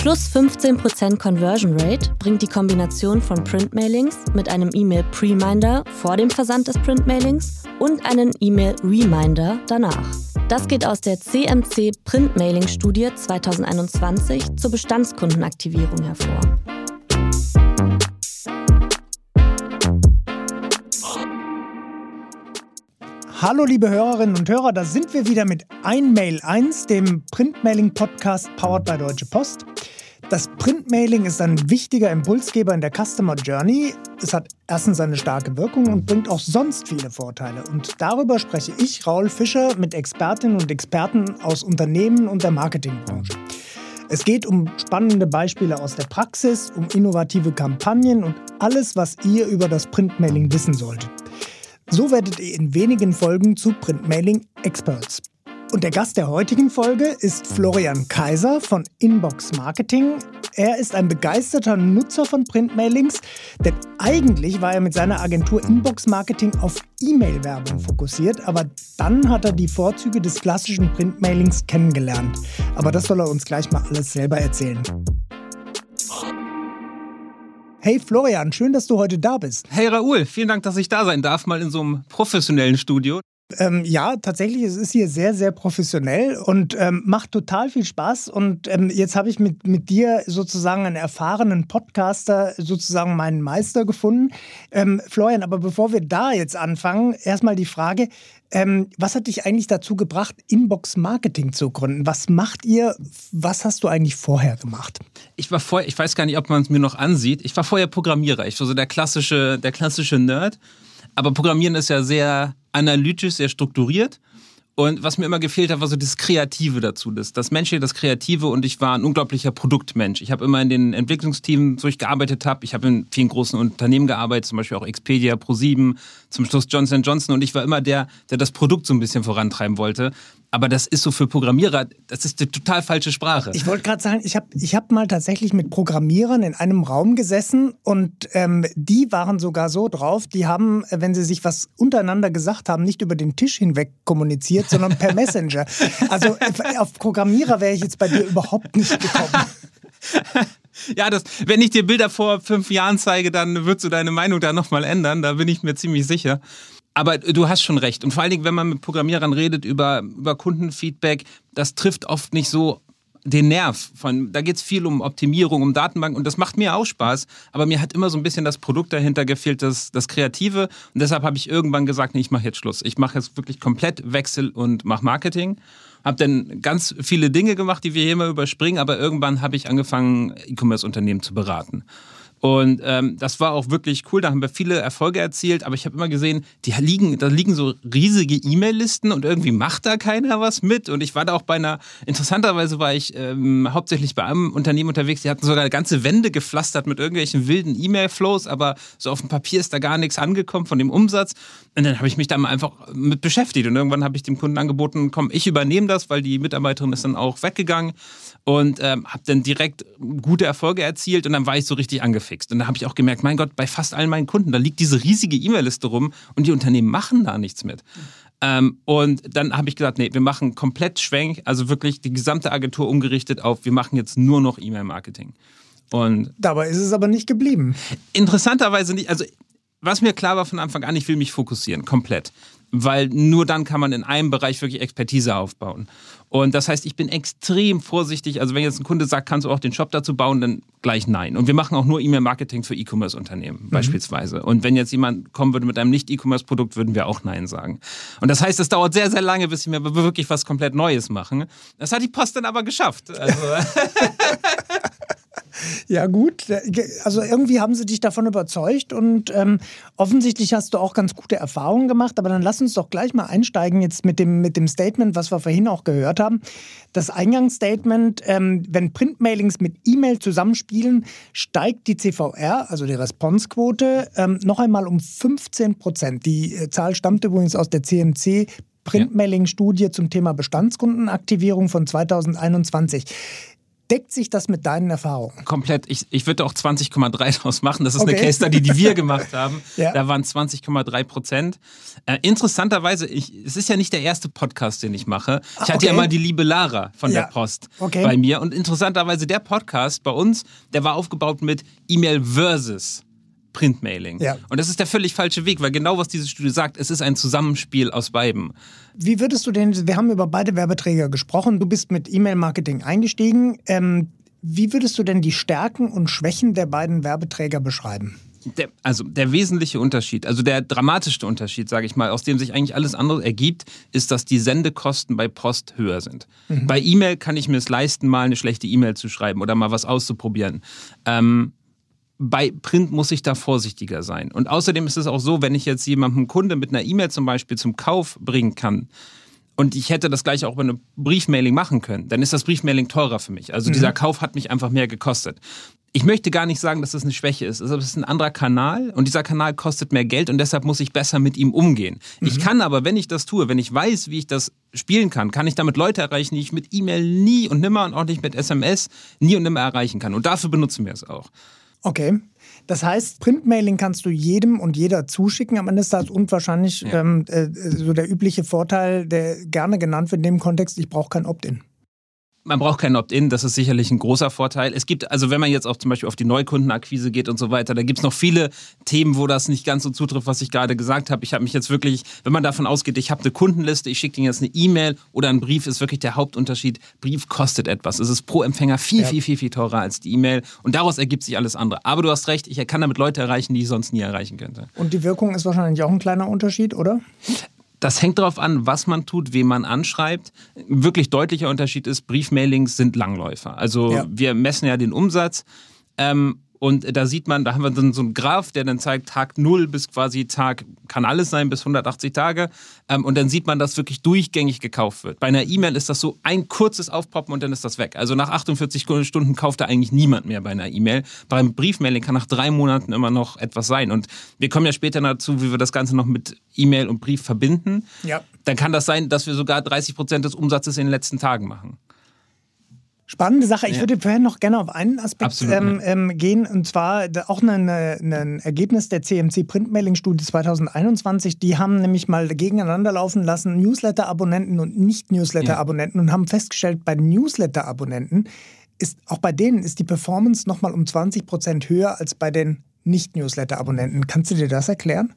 Plus 15% Conversion Rate bringt die Kombination von Printmailings mit einem E-Mail-Preminder vor dem Versand des Printmailings und einen E-Mail-Reminder danach. Das geht aus der CMC Printmailing-Studie 2021 zur Bestandskundenaktivierung hervor. Hallo liebe Hörerinnen und Hörer, da sind wir wieder mit Einmail 1, dem Printmailing-Podcast powered by Deutsche Post. Das Printmailing ist ein wichtiger Impulsgeber in der Customer Journey. Es hat erstens eine starke Wirkung und bringt auch sonst viele Vorteile. Und darüber spreche ich, Raul Fischer, mit Expertinnen und Experten aus Unternehmen und der Marketingbranche. Es geht um spannende Beispiele aus der Praxis, um innovative Kampagnen und alles, was ihr über das Printmailing wissen solltet. So werdet ihr in wenigen Folgen zu Printmailing Experts. Und der Gast der heutigen Folge ist Florian Kaiser von Inbox Marketing. Er ist ein begeisterter Nutzer von Printmailings, denn eigentlich war er mit seiner Agentur Inbox Marketing auf E-Mail-Werbung fokussiert, aber dann hat er die Vorzüge des klassischen Printmailings kennengelernt. Aber das soll er uns gleich mal alles selber erzählen. Hey Florian, schön, dass du heute da bist. Hey Raoul, vielen Dank, dass ich da sein darf, mal in so einem professionellen Studio. Ähm, ja, tatsächlich, es ist hier sehr, sehr professionell und ähm, macht total viel Spaß. Und ähm, jetzt habe ich mit, mit dir sozusagen einen erfahrenen Podcaster, sozusagen meinen Meister gefunden. Ähm, Florian, aber bevor wir da jetzt anfangen, erstmal die Frage, ähm, was hat dich eigentlich dazu gebracht, Inbox Marketing zu gründen? Was macht ihr? Was hast du eigentlich vorher gemacht? Ich war vorher, ich weiß gar nicht, ob man es mir noch ansieht. Ich war vorher Programmierer. Ich war so der klassische, der klassische Nerd. Aber Programmieren ist ja sehr analytisch, sehr strukturiert. Und was mir immer gefehlt hat, war so das Kreative dazu, das, das Menschliche, das Kreative. Und ich war ein unglaublicher Produktmensch. Ich habe immer in den Entwicklungsteams, wo ich gearbeitet habe, ich habe in vielen großen Unternehmen gearbeitet, zum Beispiel auch Expedia, Pro7, zum Schluss Johnson Johnson. Und ich war immer der, der das Produkt so ein bisschen vorantreiben wollte. Aber das ist so für Programmierer, das ist eine total falsche Sprache. Ich wollte gerade sagen, ich habe ich hab mal tatsächlich mit Programmierern in einem Raum gesessen und ähm, die waren sogar so drauf, die haben, wenn sie sich was untereinander gesagt haben, nicht über den Tisch hinweg kommuniziert, sondern per Messenger. Also auf Programmierer wäre ich jetzt bei dir überhaupt nicht gekommen. Ja, das, wenn ich dir Bilder vor fünf Jahren zeige, dann würdest du deine Meinung da nochmal ändern, da bin ich mir ziemlich sicher. Aber du hast schon recht. Und vor allen Dingen, wenn man mit Programmierern redet über, über Kundenfeedback, das trifft oft nicht so den Nerv. Von, da geht es viel um Optimierung, um Datenbanken und das macht mir auch Spaß. Aber mir hat immer so ein bisschen das Produkt dahinter gefehlt, das, das Kreative. Und deshalb habe ich irgendwann gesagt, nee, ich mache jetzt Schluss. Ich mache jetzt wirklich komplett Wechsel und mache Marketing. Habe dann ganz viele Dinge gemacht, die wir hier immer überspringen, aber irgendwann habe ich angefangen, E-Commerce-Unternehmen zu beraten. Und ähm, das war auch wirklich cool. Da haben wir viele Erfolge erzielt. Aber ich habe immer gesehen, die liegen, da liegen so riesige E-Mail-Listen und irgendwie macht da keiner was mit. Und ich war da auch bei einer, interessanterweise war ich ähm, hauptsächlich bei einem Unternehmen unterwegs, die hatten sogar ganze Wände gepflastert mit irgendwelchen wilden E-Mail-Flows, aber so auf dem Papier ist da gar nichts angekommen von dem Umsatz. Und dann habe ich mich da mal einfach mit beschäftigt. Und irgendwann habe ich dem Kunden angeboten, komm, ich übernehme das, weil die Mitarbeiterin ist dann auch weggegangen und ähm, habe dann direkt gute Erfolge erzielt und dann war ich so richtig angefixt. Und da habe ich auch gemerkt, mein Gott, bei fast allen meinen Kunden, da liegt diese riesige E-Mail-Liste rum und die Unternehmen machen da nichts mit. Ähm, und dann habe ich gesagt, nee, wir machen komplett Schwenk, also wirklich die gesamte Agentur umgerichtet auf, wir machen jetzt nur noch E-Mail-Marketing. Und Dabei ist es aber nicht geblieben. Interessanterweise nicht. Also was mir klar war von Anfang an, ich will mich fokussieren, komplett weil nur dann kann man in einem Bereich wirklich Expertise aufbauen. Und das heißt, ich bin extrem vorsichtig. Also wenn jetzt ein Kunde sagt, kannst du auch den Shop dazu bauen, dann gleich nein. Und wir machen auch nur E-Mail-Marketing für E-Commerce-Unternehmen mhm. beispielsweise. Und wenn jetzt jemand kommen würde mit einem Nicht-E-Commerce-Produkt, würden wir auch nein sagen. Und das heißt, es dauert sehr, sehr lange, bis wir wirklich was komplett Neues machen. Das hat die Post dann aber geschafft. Also Ja, gut. Also irgendwie haben sie dich davon überzeugt und ähm, offensichtlich hast du auch ganz gute Erfahrungen gemacht. Aber dann lass uns doch gleich mal einsteigen jetzt mit dem, mit dem Statement, was wir vorhin auch gehört haben. Das Eingangsstatement, ähm, wenn Printmailings mit E-Mail zusammenspielen, steigt die CVR, also die Responsequote, ähm, noch einmal um 15 Prozent. Die äh, Zahl stammt übrigens aus der CMC Printmailing-Studie zum Thema Bestandskundenaktivierung von 2021. Deckt sich das mit deinen Erfahrungen? Komplett. Ich, ich würde auch 20,3 draus machen. Das ist okay. eine Case Study, die wir gemacht haben. ja. Da waren 20,3 Prozent. Äh, interessanterweise, ich, es ist ja nicht der erste Podcast, den ich mache. Ich ah, hatte okay. ja mal die liebe Lara von ja. der Post okay. bei mir. Und interessanterweise, der Podcast bei uns, der war aufgebaut mit E-Mail versus. Printmailing. Ja. Und das ist der völlig falsche Weg, weil genau was diese Studie sagt, es ist ein Zusammenspiel aus beiden. Wie würdest du denn, wir haben über beide Werbeträger gesprochen, du bist mit E-Mail-Marketing eingestiegen. Ähm, wie würdest du denn die Stärken und Schwächen der beiden Werbeträger beschreiben? Der, also der wesentliche Unterschied, also der dramatischste Unterschied, sage ich mal, aus dem sich eigentlich alles andere ergibt, ist, dass die Sendekosten bei Post höher sind. Mhm. Bei E-Mail kann ich mir es leisten, mal eine schlechte E-Mail zu schreiben oder mal was auszuprobieren. Ähm, bei Print muss ich da vorsichtiger sein. Und außerdem ist es auch so, wenn ich jetzt jemandem Kunde mit einer E-Mail zum Beispiel zum Kauf bringen kann, und ich hätte das gleich auch bei einem Briefmailing machen können, dann ist das Briefmailing teurer für mich. Also mhm. dieser Kauf hat mich einfach mehr gekostet. Ich möchte gar nicht sagen, dass das eine Schwäche ist. Also es ist ein anderer Kanal und dieser Kanal kostet mehr Geld und deshalb muss ich besser mit ihm umgehen. Mhm. Ich kann aber, wenn ich das tue, wenn ich weiß, wie ich das spielen kann, kann ich damit Leute erreichen, die ich mit E-Mail nie und nimmer und auch nicht mit SMS nie und nimmer erreichen kann. Und dafür benutzen wir es auch. Okay. Das heißt, Printmailing kannst du jedem und jeder zuschicken am Ende des Tages und wahrscheinlich ja. ähm, äh, so der übliche Vorteil, der gerne genannt wird in dem Kontext, ich brauche kein Opt-in. Man braucht kein Opt-in, das ist sicherlich ein großer Vorteil. Es gibt, also wenn man jetzt auch zum Beispiel auf die Neukundenakquise geht und so weiter, da gibt es noch viele Themen, wo das nicht ganz so zutrifft, was ich gerade gesagt habe. Ich habe mich jetzt wirklich, wenn man davon ausgeht, ich habe eine Kundenliste, ich schicke denen jetzt eine E-Mail oder einen Brief, ist wirklich der Hauptunterschied. Brief kostet etwas. Es ist pro Empfänger viel, ja. viel, viel, viel teurer als die E-Mail und daraus ergibt sich alles andere. Aber du hast recht, ich kann damit Leute erreichen, die ich sonst nie erreichen könnte. Und die Wirkung ist wahrscheinlich auch ein kleiner Unterschied, oder? Das hängt darauf an, was man tut, wen man anschreibt. Ein wirklich deutlicher Unterschied ist, Briefmailings sind Langläufer. Also ja. wir messen ja den Umsatz. Ähm, und da sieht man, da haben wir dann so einen Graph, der dann zeigt Tag 0 bis quasi Tag, kann alles sein, bis 180 Tage. Ähm, und dann sieht man, dass wirklich durchgängig gekauft wird. Bei einer E-Mail ist das so ein kurzes Aufpoppen und dann ist das weg. Also nach 48 Stunden kauft da eigentlich niemand mehr bei einer E-Mail. Beim Briefmailing kann nach drei Monaten immer noch etwas sein. Und wir kommen ja später dazu, wie wir das Ganze noch mit E-Mail und Brief verbinden. Ja. Dann kann das sein, dass wir sogar 30 Prozent des Umsatzes in den letzten Tagen machen. Spannende Sache. Ich ja. würde vorher noch gerne auf einen Aspekt ähm, ähm, gehen, und zwar auch ein Ergebnis der CMC Printmailing-Studie 2021. Die haben nämlich mal gegeneinander laufen lassen, Newsletter-Abonnenten und Nicht-Newsletter-Abonnenten, ja. und haben festgestellt, bei Newsletter-Abonnenten ist auch bei denen ist die Performance nochmal um 20 Prozent höher als bei den Nicht-Newsletter-Abonnenten. Kannst du dir das erklären?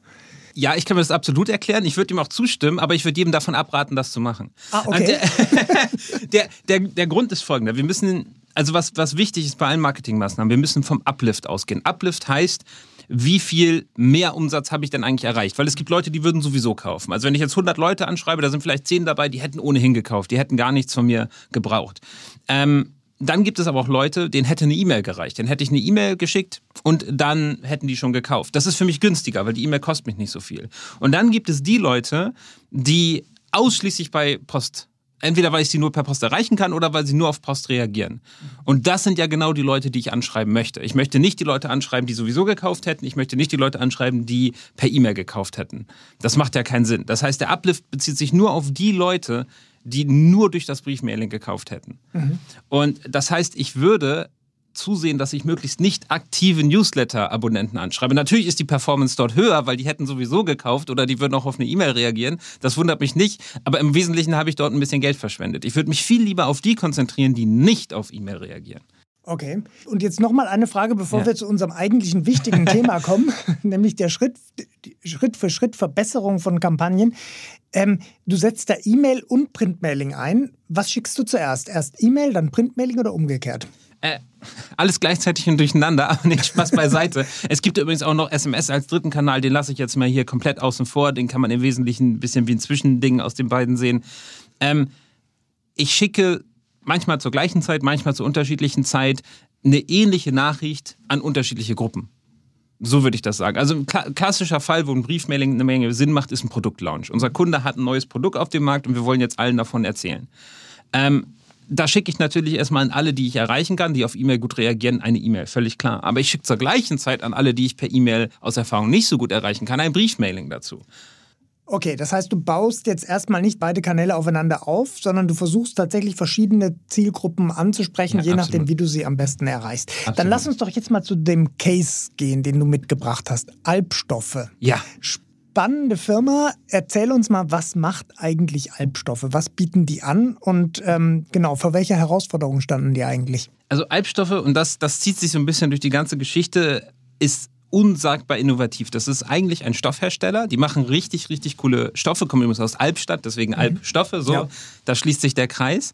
Ja, ich kann mir das absolut erklären. Ich würde ihm auch zustimmen, aber ich würde jedem davon abraten, das zu machen. Ah, okay. Der, der, der, der Grund ist folgender. Wir müssen, also was, was wichtig ist bei allen Marketingmaßnahmen, wir müssen vom Uplift ausgehen. Uplift heißt, wie viel mehr Umsatz habe ich denn eigentlich erreicht? Weil es gibt Leute, die würden sowieso kaufen. Also wenn ich jetzt 100 Leute anschreibe, da sind vielleicht 10 dabei, die hätten ohnehin gekauft, die hätten gar nichts von mir gebraucht. Ähm, dann gibt es aber auch Leute, denen hätte eine E-Mail gereicht. Dann hätte ich eine E-Mail geschickt und dann hätten die schon gekauft. Das ist für mich günstiger, weil die E-Mail kostet mich nicht so viel. Und dann gibt es die Leute, die ausschließlich bei Post Entweder weil ich sie nur per Post erreichen kann oder weil sie nur auf Post reagieren. Und das sind ja genau die Leute, die ich anschreiben möchte. Ich möchte nicht die Leute anschreiben, die sowieso gekauft hätten. Ich möchte nicht die Leute anschreiben, die per E-Mail gekauft hätten. Das macht ja keinen Sinn. Das heißt, der Uplift bezieht sich nur auf die Leute, die nur durch das Briefmailing gekauft hätten. Mhm. Und das heißt, ich würde zusehen, dass ich möglichst nicht aktive Newsletter-Abonnenten anschreibe. Natürlich ist die Performance dort höher, weil die hätten sowieso gekauft oder die würden auch auf eine E-Mail reagieren. Das wundert mich nicht. Aber im Wesentlichen habe ich dort ein bisschen Geld verschwendet. Ich würde mich viel lieber auf die konzentrieren, die nicht auf E-Mail reagieren. Okay. Und jetzt nochmal eine Frage, bevor ja. wir zu unserem eigentlichen wichtigen Thema kommen, nämlich der Schritt, Schritt für Schritt Verbesserung von Kampagnen. Ähm, du setzt da E-Mail und Printmailing ein. Was schickst du zuerst? Erst E-Mail, dann Printmailing oder umgekehrt? Äh, alles gleichzeitig und durcheinander, aber nicht Spaß beiseite. es gibt übrigens auch noch SMS als dritten Kanal, den lasse ich jetzt mal hier komplett außen vor. Den kann man im Wesentlichen ein bisschen wie ein Zwischending aus den beiden sehen. Ähm, ich schicke manchmal zur gleichen Zeit, manchmal zur unterschiedlichen Zeit eine ähnliche Nachricht an unterschiedliche Gruppen. So würde ich das sagen. Also ein klassischer Fall, wo ein Briefmailing eine Menge Sinn macht, ist ein Produktlaunch. Unser Kunde hat ein neues Produkt auf dem Markt und wir wollen jetzt allen davon erzählen. Ähm, da schicke ich natürlich erstmal an alle, die ich erreichen kann, die auf E-Mail gut reagieren, eine E-Mail, völlig klar. Aber ich schicke zur gleichen Zeit an alle, die ich per E-Mail aus Erfahrung nicht so gut erreichen kann, ein Briefmailing dazu. Okay, das heißt, du baust jetzt erstmal nicht beide Kanäle aufeinander auf, sondern du versuchst tatsächlich verschiedene Zielgruppen anzusprechen, ja, je absolut. nachdem, wie du sie am besten erreichst. Absolut. Dann lass uns doch jetzt mal zu dem Case gehen, den du mitgebracht hast. Albstoffe. Ja. Spannende Firma. Erzähl uns mal, was macht eigentlich Albstoffe? Was bieten die an? Und ähm, genau, vor welcher Herausforderung standen die eigentlich? Also Albstoffe, und das, das zieht sich so ein bisschen durch die ganze Geschichte, ist unsagbar innovativ. Das ist eigentlich ein Stoffhersteller. Die machen richtig, richtig coole Stoffe, kommen übrigens aus Albstadt, deswegen mhm. Albstoffe. So, ja. da schließt sich der Kreis.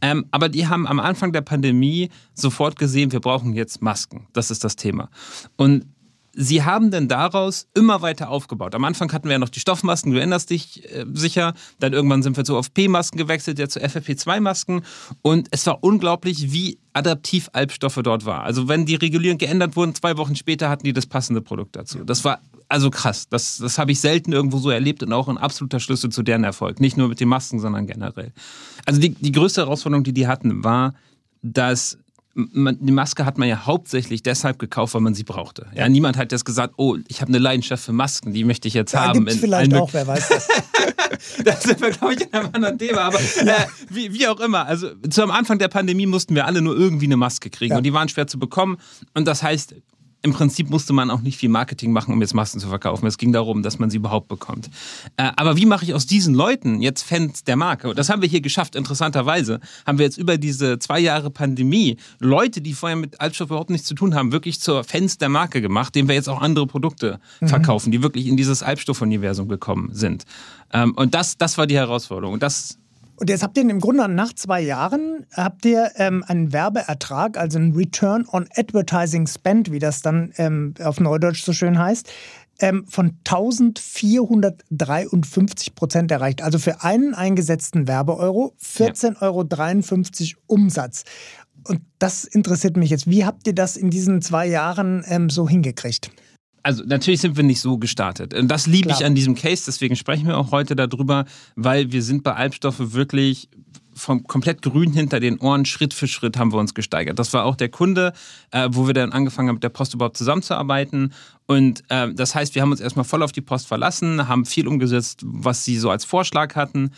Ähm, aber die haben am Anfang der Pandemie sofort gesehen, wir brauchen jetzt Masken. Das ist das Thema. Und Sie haben denn daraus immer weiter aufgebaut. Am Anfang hatten wir ja noch die Stoffmasken, du erinnerst dich äh, sicher. Dann irgendwann sind wir zu OFP-Masken gewechselt, jetzt zu FFP2-Masken. Und es war unglaublich, wie adaptiv Albstoffe dort war. Also wenn die Regulierungen geändert wurden, zwei Wochen später hatten die das passende Produkt dazu. Das war also krass. Das, das habe ich selten irgendwo so erlebt und auch ein absoluter Schlüssel zu deren Erfolg. Nicht nur mit den Masken, sondern generell. Also die, die größte Herausforderung, die die hatten, war, dass die Maske hat man ja hauptsächlich deshalb gekauft, weil man sie brauchte. Ja, niemand hat jetzt gesagt, oh, ich habe eine Leidenschaft für Masken, die möchte ich jetzt da haben. Gibt's vielleicht auch, wer weiß das. das sind wir, glaube ich, in einem anderen Thema. Aber ja. äh, wie, wie, auch immer, also zu am Anfang der Pandemie mussten wir alle nur irgendwie eine Maske kriegen ja. und die waren schwer zu bekommen. Und das heißt, im Prinzip musste man auch nicht viel Marketing machen, um jetzt Masken zu verkaufen. Es ging darum, dass man sie überhaupt bekommt. Äh, aber wie mache ich aus diesen Leuten jetzt Fans der Marke? Das haben wir hier geschafft, interessanterweise. Haben wir jetzt über diese zwei Jahre Pandemie Leute, die vorher mit Altstoff überhaupt nichts zu tun haben, wirklich zur Fans der Marke gemacht, denen wir jetzt auch andere Produkte mhm. verkaufen, die wirklich in dieses Albstoff-Universum gekommen sind. Ähm, und das, das war die Herausforderung. Und das und jetzt habt ihr im Grunde nach zwei Jahren habt ihr ähm, einen Werbeertrag, also einen Return on Advertising Spend, wie das dann ähm, auf Neudeutsch so schön heißt, ähm, von 1453 Prozent erreicht. Also für einen eingesetzten Werbeeuro 14,53 Euro Umsatz. Und das interessiert mich jetzt. Wie habt ihr das in diesen zwei Jahren ähm, so hingekriegt? Also natürlich sind wir nicht so gestartet. Und das liebe ich an diesem Case, deswegen sprechen wir auch heute darüber, weil wir sind bei Albstoffe wirklich vom komplett grün hinter den Ohren, Schritt für Schritt haben wir uns gesteigert. Das war auch der Kunde, äh, wo wir dann angefangen haben, mit der Post überhaupt zusammenzuarbeiten. Und äh, das heißt, wir haben uns erstmal voll auf die Post verlassen, haben viel umgesetzt, was sie so als Vorschlag hatten.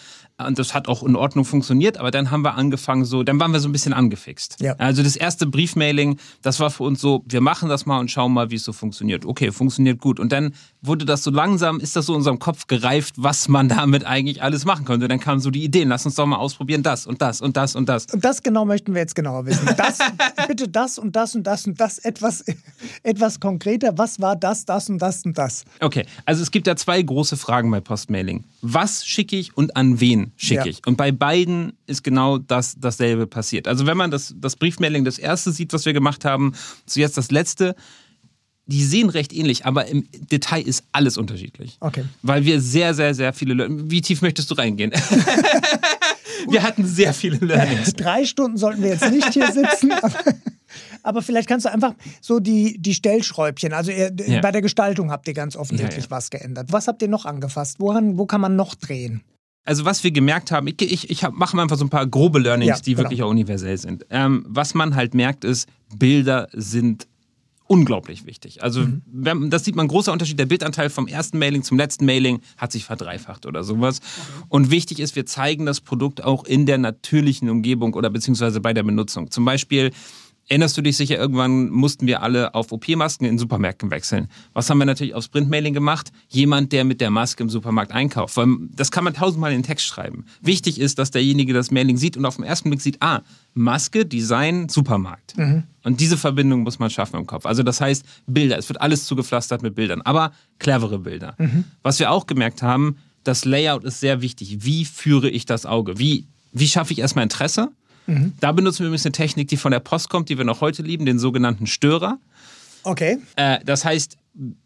Und das hat auch in Ordnung funktioniert, aber dann haben wir angefangen, so, dann waren wir so ein bisschen angefixt. Ja. Also das erste Briefmailing, das war für uns so, wir machen das mal und schauen mal, wie es so funktioniert. Okay, funktioniert gut. Und dann wurde das so langsam, ist das so in unserem Kopf gereift, was man damit eigentlich alles machen könnte. Und dann kamen so die Ideen, lass uns doch mal ausprobieren, das und das und das und das. Und das genau möchten wir jetzt genauer wissen. Das, bitte das und das und das und das etwas, etwas konkreter. Was war das, das und das und das? Okay, also es gibt ja zwei große Fragen bei Postmailing. Was schicke ich und an wen schicke ja. ich? Und bei beiden ist genau das dasselbe passiert. Also wenn man das, das Briefmailing, das erste sieht, was wir gemacht haben, zu jetzt das letzte, die sehen recht ähnlich, aber im Detail ist alles unterschiedlich. Okay. Weil wir sehr, sehr, sehr viele Learnings. Wie tief möchtest du reingehen? wir hatten sehr viele Learnings. Drei Stunden sollten wir jetzt nicht hier sitzen. Aber, vielleicht kannst du einfach so die, die Stellschräubchen, also ihr, ja. bei der Gestaltung habt ihr ganz offensichtlich ja, ja. was geändert. Was habt ihr noch angefasst? Woran, wo kann man noch drehen? Also was wir gemerkt haben, ich, ich, ich mache mal einfach so ein paar grobe Learnings, die genau. wirklich auch universell sind. Ähm, was man halt merkt ist, Bilder sind unglaublich wichtig. Also mhm. das sieht man, großer Unterschied. Der Bildanteil vom ersten Mailing zum letzten Mailing hat sich verdreifacht oder sowas. Okay. Und wichtig ist, wir zeigen das Produkt auch in der natürlichen Umgebung oder beziehungsweise bei der Benutzung. Zum Beispiel Erinnerst du dich sicher, irgendwann mussten wir alle auf OP-Masken in Supermärkten wechseln. Was haben wir natürlich aufs Printmailing gemacht? Jemand, der mit der Maske im Supermarkt einkauft. Weil das kann man tausendmal in den Text schreiben. Wichtig ist, dass derjenige das Mailing sieht und auf den ersten Blick sieht, ah, Maske, Design, Supermarkt. Mhm. Und diese Verbindung muss man schaffen im Kopf. Also das heißt, Bilder. Es wird alles zugepflastert mit Bildern, aber clevere Bilder. Mhm. Was wir auch gemerkt haben, das Layout ist sehr wichtig. Wie führe ich das Auge? Wie, wie schaffe ich erstmal Interesse? Mhm. Da benutzen wir übrigens eine Technik, die von der Post kommt, die wir noch heute lieben, den sogenannten Störer. Okay. Äh, das heißt,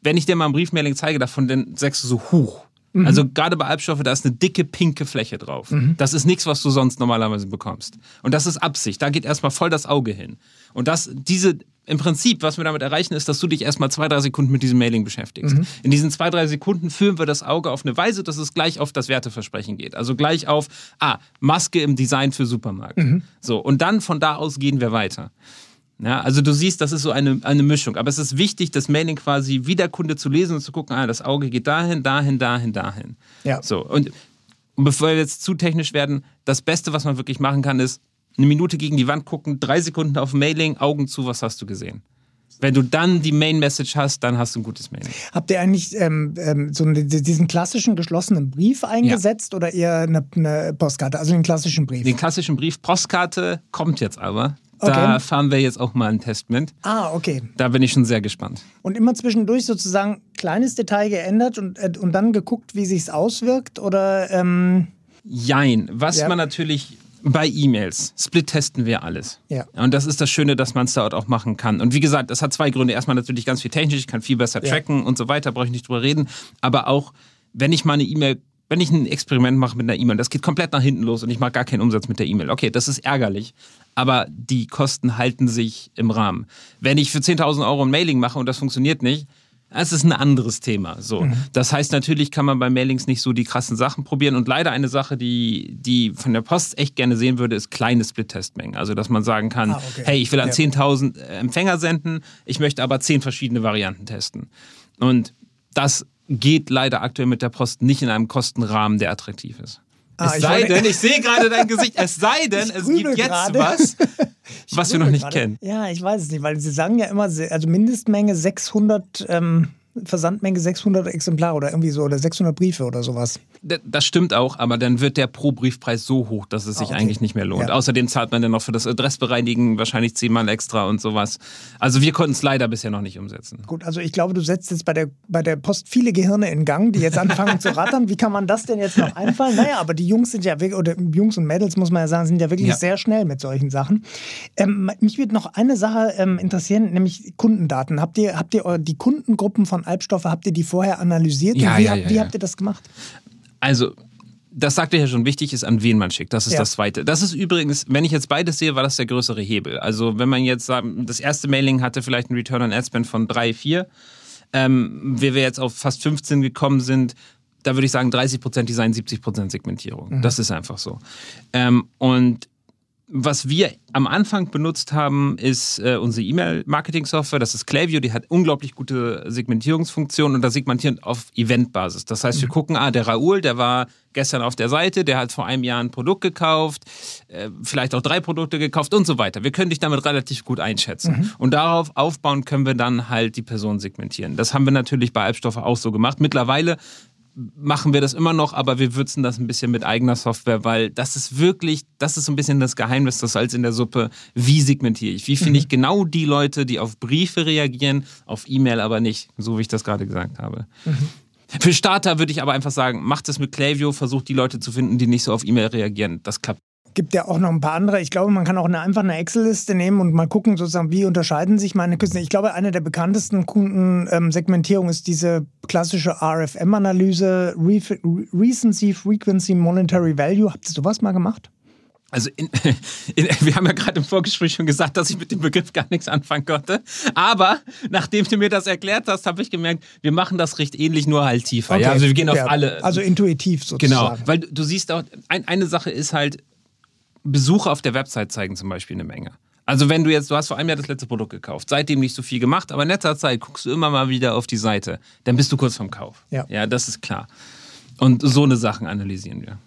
wenn ich dir mal ein Briefmailing zeige davon, dann sagst du so, huch. Mhm. Also gerade bei Albstoffe, da ist eine dicke pinke Fläche drauf. Mhm. Das ist nichts, was du sonst normalerweise bekommst. Und das ist Absicht. Da geht erstmal voll das Auge hin. Und das, diese im Prinzip, was wir damit erreichen, ist, dass du dich erstmal zwei, drei Sekunden mit diesem Mailing beschäftigst. Mhm. In diesen zwei, drei Sekunden führen wir das Auge auf eine Weise, dass es gleich auf das Werteversprechen geht. Also gleich auf, ah, Maske im Design für Supermarkt. Mhm. So, und dann von da aus gehen wir weiter. Ja, also du siehst, das ist so eine, eine Mischung. Aber es ist wichtig, das Mailing quasi wie der Kunde zu lesen und zu gucken, ah, das Auge geht dahin, dahin, dahin, dahin. Ja. So, und, und bevor wir jetzt zu technisch werden, das Beste, was man wirklich machen kann, ist eine Minute gegen die Wand gucken, drei Sekunden auf Mailing, Augen zu, was hast du gesehen? Wenn du dann die Main Message hast, dann hast du ein gutes Mailing. Habt ihr eigentlich ähm, ähm, so eine, diesen klassischen geschlossenen Brief eingesetzt ja. oder eher eine, eine, Postkarte, also den klassischen Brief? Den klassischen Brief, Postkarte kommt jetzt aber. Okay. Da fahren wir jetzt auch mal einen Test mit. Ah, okay. Da bin ich schon sehr gespannt. Und immer zwischendurch sozusagen kleines Detail geändert und, äh, und dann geguckt, wie sich auswirkt oder? Ähm Jein. Was ja. man natürlich bei E-Mails. Split testen wir alles. Ja. Und das ist das Schöne, dass man es dort auch machen kann. Und wie gesagt, das hat zwei Gründe. Erstmal natürlich ganz viel technisch, ich kann viel besser tracken ja. und so weiter, brauche ich nicht drüber reden. Aber auch, wenn ich mal eine E-Mail wenn ich ein Experiment mache mit einer E-Mail, das geht komplett nach hinten los und ich mache gar keinen Umsatz mit der E-Mail. Okay, das ist ärgerlich, aber die Kosten halten sich im Rahmen. Wenn ich für 10.000 Euro ein Mailing mache und das funktioniert nicht, das ist ein anderes Thema. So. Mhm. Das heißt, natürlich kann man bei Mailings nicht so die krassen Sachen probieren. Und leider eine Sache, die, die von der Post echt gerne sehen würde, ist kleine Split-Testmengen. Also, dass man sagen kann, ah, okay. hey, ich will an ja. 10.000 Empfänger senden, ich möchte aber 10 verschiedene Varianten testen. Und das geht leider aktuell mit der Post nicht in einem Kostenrahmen, der attraktiv ist. Ah, es sei denn, ich sehe gerade dein Gesicht, es sei denn, es gibt jetzt grade. was, was wir noch nicht grade. kennen. Ja, ich weiß es nicht, weil sie sagen ja immer, also Mindestmenge 600 ähm, Versandmenge 600 Exemplare oder irgendwie so oder 600 Briefe oder sowas. Das stimmt auch, aber dann wird der Pro-Briefpreis so hoch, dass es sich ah, okay. eigentlich nicht mehr lohnt. Ja. Außerdem zahlt man dann noch für das Adressbereinigen wahrscheinlich zehnmal extra und sowas. Also wir konnten es leider bisher noch nicht umsetzen. Gut, also ich glaube, du setzt jetzt bei der, bei der Post viele Gehirne in Gang, die jetzt anfangen zu rattern. Wie kann man das denn jetzt noch einfallen? Naja, aber die Jungs sind ja, oder Jungs und Mädels muss man ja sagen, sind ja wirklich ja. sehr schnell mit solchen Sachen. Ähm, mich würde noch eine Sache ähm, interessieren, nämlich Kundendaten. Habt ihr, habt ihr die Kundengruppen von Albstoffe, habt ihr die vorher analysiert? Ja, wie, ja, ja, wie habt ihr das gemacht? Also, das sagte ich ja schon, wichtig ist, an wen man schickt. Das ist ja. das Zweite. Das ist übrigens, wenn ich jetzt beides sehe, war das der größere Hebel. Also wenn man jetzt sagt, das erste Mailing hatte vielleicht einen Return on Ad Spend von 3, 4, ähm, wie wir jetzt auf fast 15 gekommen sind, da würde ich sagen 30% Design, 70% Segmentierung. Mhm. Das ist einfach so. Ähm, und was wir am Anfang benutzt haben, ist äh, unsere E-Mail-Marketing-Software. Das ist Klaviyo. Die hat unglaublich gute Segmentierungsfunktionen und da segmentieren auf Eventbasis. Das heißt, wir mhm. gucken, ah, der Raoul, der war gestern auf der Seite, der hat vor einem Jahr ein Produkt gekauft, äh, vielleicht auch drei Produkte gekauft und so weiter. Wir können dich damit relativ gut einschätzen. Mhm. Und darauf aufbauen können wir dann halt die Person segmentieren. Das haben wir natürlich bei Albstoffe auch so gemacht. Mittlerweile machen wir das immer noch, aber wir würzen das ein bisschen mit eigener Software, weil das ist wirklich, das ist so ein bisschen das Geheimnis, das Salz in der Suppe. Wie segmentiere ich? Wie finde mhm. ich genau die Leute, die auf Briefe reagieren, auf E-Mail aber nicht, so wie ich das gerade gesagt habe. Mhm. Für Starter würde ich aber einfach sagen, macht es mit Klaviyo, versucht die Leute zu finden, die nicht so auf E-Mail reagieren. Das klappt gibt ja auch noch ein paar andere. Ich glaube, man kann auch eine, einfach eine Excel-Liste nehmen und mal gucken, sozusagen, wie unterscheiden sich meine Küsten. Ich glaube, eine der bekanntesten Kundensegmentierungen ist diese klassische RFM-Analyse, Recency, Frequency, Monetary Value. Habt ihr sowas mal gemacht? Also in, in, wir haben ja gerade im Vorgespräch schon gesagt, dass ich mit dem Begriff gar nichts anfangen konnte. Aber nachdem du mir das erklärt hast, habe ich gemerkt, wir machen das recht ähnlich, nur halt tiefer. Okay. Ja? Also wir gehen auf alle. Also intuitiv sozusagen. Genau, weil du siehst auch, ein, eine Sache ist halt, Besucher auf der Website zeigen zum Beispiel eine Menge. Also wenn du jetzt, du hast vor einem Jahr das letzte Produkt gekauft, seitdem nicht so viel gemacht, aber in letzter Zeit guckst du immer mal wieder auf die Seite, dann bist du kurz vorm Kauf. Ja. Ja, das ist klar. Und so eine Sachen analysieren wir.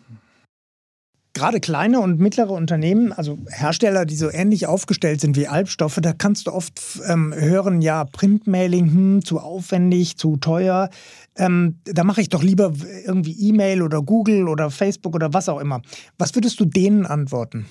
Gerade kleine und mittlere Unternehmen, also Hersteller, die so ähnlich aufgestellt sind wie Albstoffe, da kannst du oft ähm, hören, ja, Printmailing, hm, zu aufwendig, zu teuer. Ähm, da mache ich doch lieber irgendwie E-Mail oder Google oder Facebook oder was auch immer. Was würdest du denen antworten?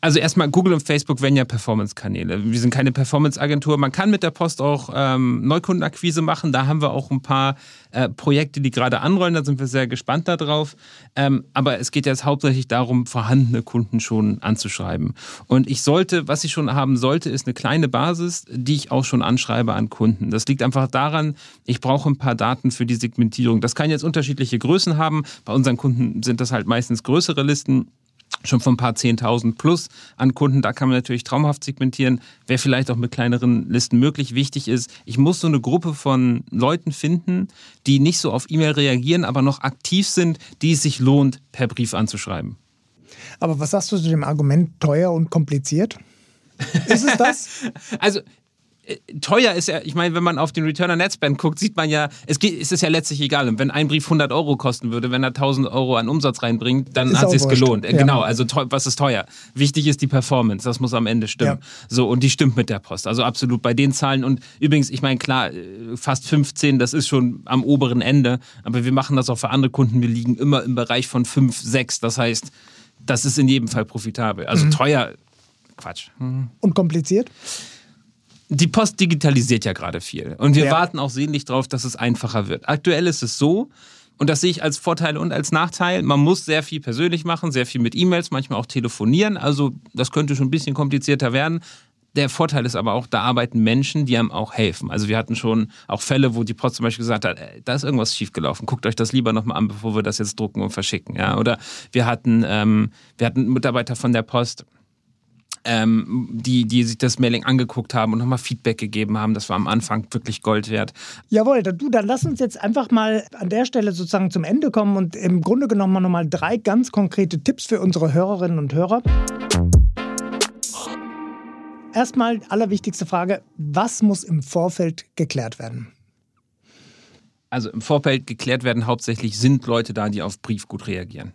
Also erstmal Google und Facebook werden ja Performance-Kanäle. Wir sind keine Performance-Agentur. Man kann mit der Post auch ähm, Neukundenakquise machen. Da haben wir auch ein paar äh, Projekte, die gerade anrollen. Da sind wir sehr gespannt darauf. Ähm, aber es geht jetzt hauptsächlich darum, vorhandene Kunden schon anzuschreiben. Und ich sollte, was ich schon haben sollte, ist eine kleine Basis, die ich auch schon anschreibe an Kunden. Das liegt einfach daran, ich brauche ein paar Daten für die Segmentierung. Das kann jetzt unterschiedliche Größen haben. Bei unseren Kunden sind das halt meistens größere Listen schon von ein paar Zehntausend plus an Kunden. Da kann man natürlich traumhaft segmentieren. Wäre vielleicht auch mit kleineren Listen möglich. Wichtig ist, ich muss so eine Gruppe von Leuten finden, die nicht so auf E-Mail reagieren, aber noch aktiv sind, die es sich lohnt, per Brief anzuschreiben. Aber was sagst du zu dem Argument teuer und kompliziert? Ist es das? also teuer ist ja, ich meine, wenn man auf den Return on Net Spend guckt, sieht man ja, es, geht, es ist ja letztlich egal. Und wenn ein Brief 100 Euro kosten würde, wenn er 1000 Euro an Umsatz reinbringt, dann ist hat es sich gelohnt. Ja. Genau, also was ist teuer? Wichtig ist die Performance, das muss am Ende stimmen. Ja. So, und die stimmt mit der Post. Also absolut bei den Zahlen. Und übrigens, ich meine, klar, äh, fast 15, das ist schon am oberen Ende, aber wir machen das auch für andere Kunden. Wir liegen immer im Bereich von 5, 6. Das heißt, das ist in jedem Fall profitabel. Also mhm. teuer, Quatsch. Mhm. Und kompliziert? Die Post digitalisiert ja gerade viel. Und wir ja. warten auch sehnlich darauf, dass es einfacher wird. Aktuell ist es so, und das sehe ich als Vorteil und als Nachteil. Man muss sehr viel persönlich machen, sehr viel mit E-Mails, manchmal auch telefonieren. Also das könnte schon ein bisschen komplizierter werden. Der Vorteil ist aber auch, da arbeiten Menschen, die einem auch helfen. Also wir hatten schon auch Fälle, wo die Post zum Beispiel gesagt hat, da ist irgendwas schiefgelaufen. Guckt euch das lieber nochmal an, bevor wir das jetzt drucken und verschicken. Ja? Oder wir hatten, ähm, wir hatten Mitarbeiter von der Post, ähm, die, die sich das Mailing angeguckt haben und nochmal Feedback gegeben haben. Das war am Anfang wirklich Gold wert. Jawohl, du, dann lass uns jetzt einfach mal an der Stelle sozusagen zum Ende kommen und im Grunde genommen mal nochmal drei ganz konkrete Tipps für unsere Hörerinnen und Hörer. Erstmal allerwichtigste Frage, was muss im Vorfeld geklärt werden? Also im Vorfeld geklärt werden hauptsächlich sind Leute da, die auf Brief gut reagieren.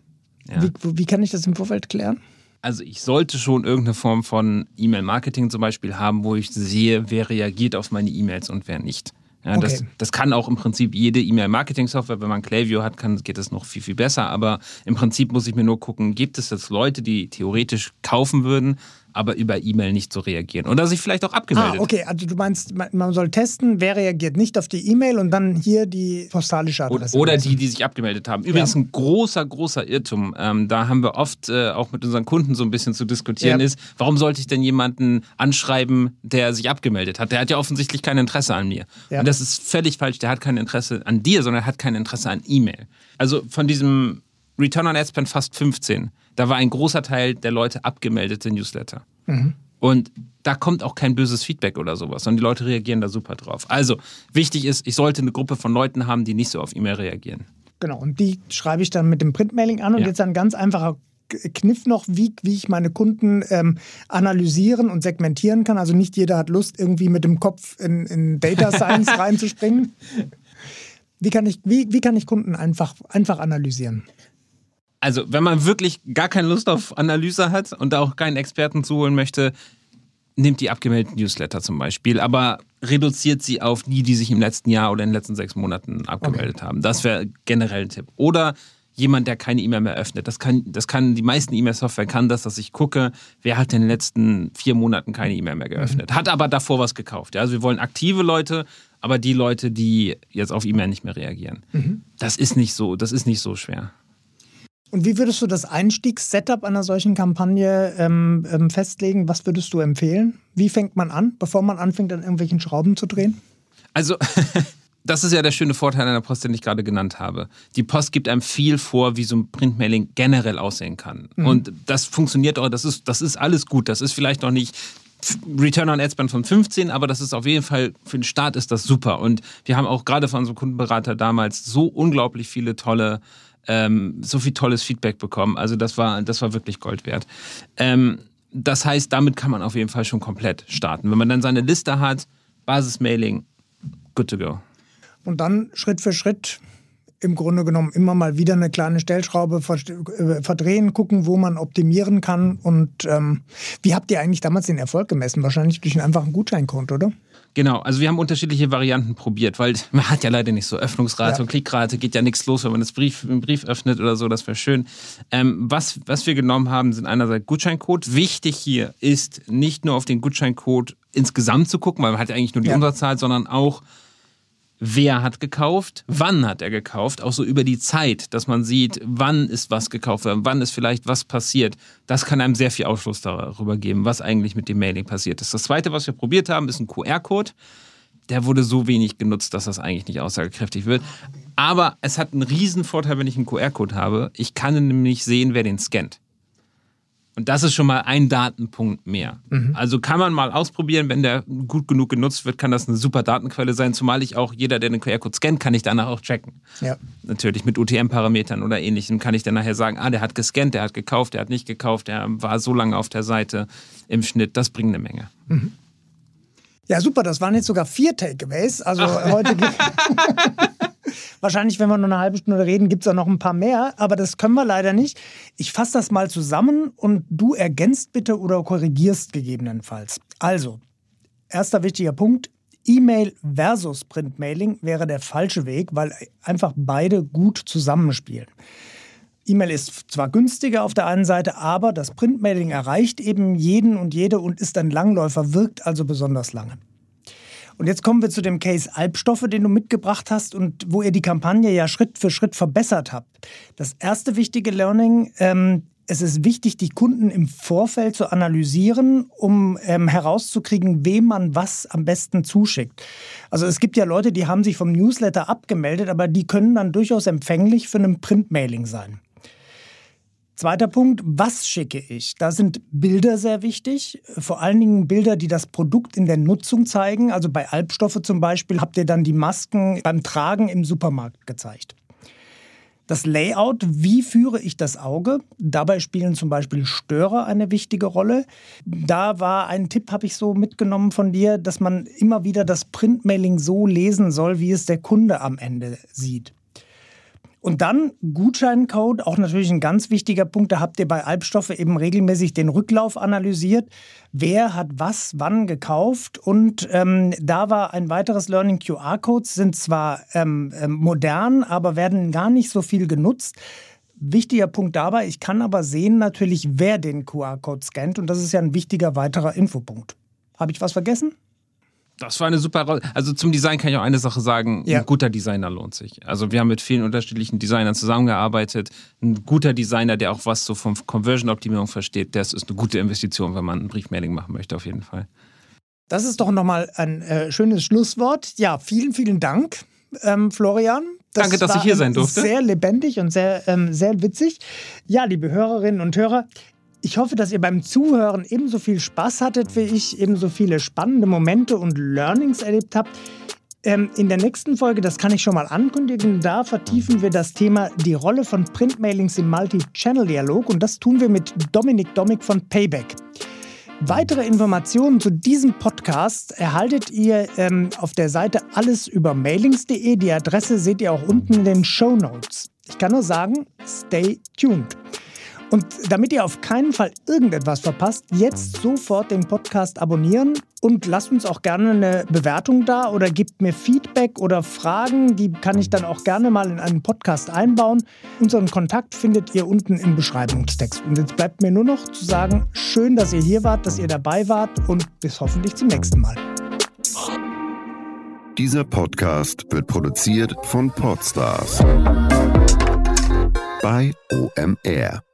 Ja. Wie, wie kann ich das im Vorfeld klären? Also ich sollte schon irgendeine Form von E-Mail-Marketing zum Beispiel haben, wo ich sehe, wer reagiert auf meine E-Mails und wer nicht. Ja, okay. das, das kann auch im Prinzip jede E-Mail-Marketing-Software, wenn man Klaviyo hat, kann, geht das noch viel, viel besser. Aber im Prinzip muss ich mir nur gucken, gibt es jetzt Leute, die theoretisch kaufen würden, aber über E-Mail nicht so reagieren. Oder sich vielleicht auch abgemeldet. Ah, okay, also du meinst, man soll testen, wer reagiert nicht auf die E-Mail und dann hier die postalische Adresse. Oder die, die sich abgemeldet haben. Übrigens ja. ein großer, großer Irrtum. Ähm, da haben wir oft äh, auch mit unseren Kunden so ein bisschen zu diskutieren, ja. ist, warum sollte ich denn jemanden anschreiben, der sich abgemeldet hat? Der hat ja offensichtlich kein Interesse an mir. Ja. Und das ist völlig falsch. Der hat kein Interesse an dir, sondern er hat kein Interesse an E-Mail. Also von diesem Return on Ad Spend fast 15 da war ein großer Teil der Leute abgemeldete Newsletter. Mhm. Und da kommt auch kein böses Feedback oder sowas, sondern die Leute reagieren da super drauf. Also, wichtig ist, ich sollte eine Gruppe von Leuten haben, die nicht so auf E-Mail reagieren. Genau, und die schreibe ich dann mit dem Printmailing an und ja. jetzt ein ganz einfacher Kniff noch, wie, wie ich meine Kunden ähm, analysieren und segmentieren kann. Also nicht jeder hat Lust, irgendwie mit dem Kopf in, in Data Science reinzuspringen. Wie kann ich, wie, wie kann ich Kunden einfach, einfach analysieren? Also wenn man wirklich gar keine Lust auf Analyse hat und da auch keinen Experten zuholen möchte, nimmt die abgemeldeten Newsletter zum Beispiel, aber reduziert sie auf die, die sich im letzten Jahr oder in den letzten sechs Monaten abgemeldet okay. haben. Das wäre generell ein Tipp. Oder jemand, der keine E-Mail mehr öffnet. Das kann, das kann, die meisten E-Mail-Software kann das, dass ich gucke, wer hat in den letzten vier Monaten keine E-Mail mehr geöffnet. Mhm. Hat aber davor was gekauft. Ja? Also wir wollen aktive Leute, aber die Leute, die jetzt auf E-Mail nicht mehr reagieren. Mhm. Das ist nicht so, das ist nicht so schwer. Und wie würdest du das Einstiegssetup einer solchen Kampagne ähm, ähm, festlegen? Was würdest du empfehlen? Wie fängt man an, bevor man anfängt, an irgendwelchen Schrauben zu drehen? Also, das ist ja der schöne Vorteil einer Post, den ich gerade genannt habe. Die Post gibt einem viel vor, wie so ein Printmailing generell aussehen kann. Mhm. Und das funktioniert auch, das ist, das ist alles gut. Das ist vielleicht noch nicht Return on Ad Spend von 15, aber das ist auf jeden Fall, für den Start ist das super. Und wir haben auch gerade von unserem Kundenberater damals so unglaublich viele tolle ähm, so viel tolles Feedback bekommen. Also das war, das war wirklich Gold wert. Ähm, das heißt, damit kann man auf jeden Fall schon komplett starten. Wenn man dann seine Liste hat, Basismailing, good to go. Und dann Schritt für Schritt im Grunde genommen immer mal wieder eine kleine Stellschraube äh, verdrehen, gucken, wo man optimieren kann. Und ähm, wie habt ihr eigentlich damals den Erfolg gemessen? Wahrscheinlich durch einen einfachen Gutscheinkonto, oder? Genau, also wir haben unterschiedliche Varianten probiert, weil man hat ja leider nicht so Öffnungsrate ja. und Klickrate, geht ja nichts los, wenn man das Brief, einen Brief öffnet oder so, das wäre schön. Ähm, was, was wir genommen haben, sind einerseits Gutscheincode. Wichtig hier ist nicht nur auf den Gutscheincode insgesamt zu gucken, weil man hat ja eigentlich nur die ja. Umsatzzahl, sondern auch wer hat gekauft, wann hat er gekauft, auch so über die Zeit, dass man sieht, wann ist was gekauft wann ist vielleicht was passiert. Das kann einem sehr viel Aufschluss darüber geben, was eigentlich mit dem Mailing passiert ist. Das zweite, was wir probiert haben, ist ein QR-Code. Der wurde so wenig genutzt, dass das eigentlich nicht aussagekräftig wird. Aber es hat einen riesen Vorteil, wenn ich einen QR-Code habe. Ich kann nämlich sehen, wer den scannt. Und das ist schon mal ein Datenpunkt mehr. Mhm. Also kann man mal ausprobieren, wenn der gut genug genutzt wird, kann das eine super Datenquelle sein, zumal ich auch, jeder, der den QR-Code scannt, kann ich danach auch checken. Ja. Natürlich mit UTM-Parametern oder ähnlichem kann ich dann nachher sagen, ah, der hat gescannt, der hat gekauft, der hat nicht gekauft, der war so lange auf der Seite, im Schnitt. Das bringt eine Menge. Mhm. Ja, super, das waren jetzt sogar vier Takeaways. Also Ach. heute Wahrscheinlich, wenn wir nur eine halbe Stunde reden, gibt es auch noch ein paar mehr, aber das können wir leider nicht. Ich fasse das mal zusammen und du ergänzt bitte oder korrigierst gegebenenfalls. Also, erster wichtiger Punkt, E-Mail versus Printmailing wäre der falsche Weg, weil einfach beide gut zusammenspielen. E-Mail ist zwar günstiger auf der einen Seite, aber das Printmailing erreicht eben jeden und jede und ist ein Langläufer, wirkt also besonders lange. Und jetzt kommen wir zu dem Case Albstoffe, den du mitgebracht hast und wo ihr die Kampagne ja Schritt für Schritt verbessert habt. Das erste wichtige Learning, ähm, es ist wichtig, die Kunden im Vorfeld zu analysieren, um ähm, herauszukriegen, wem man was am besten zuschickt. Also es gibt ja Leute, die haben sich vom Newsletter abgemeldet, aber die können dann durchaus empfänglich für ein Printmailing sein. Zweiter Punkt, was schicke ich? Da sind Bilder sehr wichtig, vor allen Dingen Bilder, die das Produkt in der Nutzung zeigen. Also bei Albstoffe zum Beispiel habt ihr dann die Masken beim Tragen im Supermarkt gezeigt. Das Layout, wie führe ich das Auge? Dabei spielen zum Beispiel Störer eine wichtige Rolle. Da war ein Tipp, habe ich so mitgenommen von dir, dass man immer wieder das Printmailing so lesen soll, wie es der Kunde am Ende sieht. Und dann Gutscheincode, auch natürlich ein ganz wichtiger Punkt. Da habt ihr bei Albstoffe eben regelmäßig den Rücklauf analysiert. Wer hat was wann gekauft? Und ähm, da war ein weiteres Learning. QR-Codes sind zwar ähm, ähm, modern, aber werden gar nicht so viel genutzt. Wichtiger Punkt dabei, ich kann aber sehen natürlich, wer den QR-Code scannt. Und das ist ja ein wichtiger weiterer Infopunkt. Habe ich was vergessen? Das war eine super Rolle. Also zum Design kann ich auch eine Sache sagen. Ja. Ein guter Designer lohnt sich. Also wir haben mit vielen unterschiedlichen Designern zusammengearbeitet. Ein guter Designer, der auch was so von Conversion-Optimierung versteht, das ist eine gute Investition, wenn man ein Briefmailing machen möchte, auf jeden Fall. Das ist doch nochmal ein äh, schönes Schlusswort. Ja, vielen, vielen Dank, ähm, Florian. Das Danke, dass ich hier sein durfte. Sehr lebendig und sehr, ähm, sehr witzig. Ja, liebe Hörerinnen und Hörer, ich hoffe, dass ihr beim Zuhören ebenso viel Spaß hattet wie ich, ebenso viele spannende Momente und Learnings erlebt habt. Ähm, in der nächsten Folge, das kann ich schon mal ankündigen, da vertiefen wir das Thema die Rolle von Printmailings im Multi-Channel-Dialog und das tun wir mit Dominik Domik von Payback. Weitere Informationen zu diesem Podcast erhaltet ihr ähm, auf der Seite allesübermailings.de. Die Adresse seht ihr auch unten in den Show Notes. Ich kann nur sagen, stay tuned. Und damit ihr auf keinen Fall irgendetwas verpasst, jetzt sofort den Podcast abonnieren und lasst uns auch gerne eine Bewertung da oder gebt mir Feedback oder Fragen, die kann ich dann auch gerne mal in einen Podcast einbauen. Unseren Kontakt findet ihr unten im Beschreibungstext. Und jetzt bleibt mir nur noch zu sagen, schön, dass ihr hier wart, dass ihr dabei wart und bis hoffentlich zum nächsten Mal. Dieser Podcast wird produziert von Podstars bei OMR.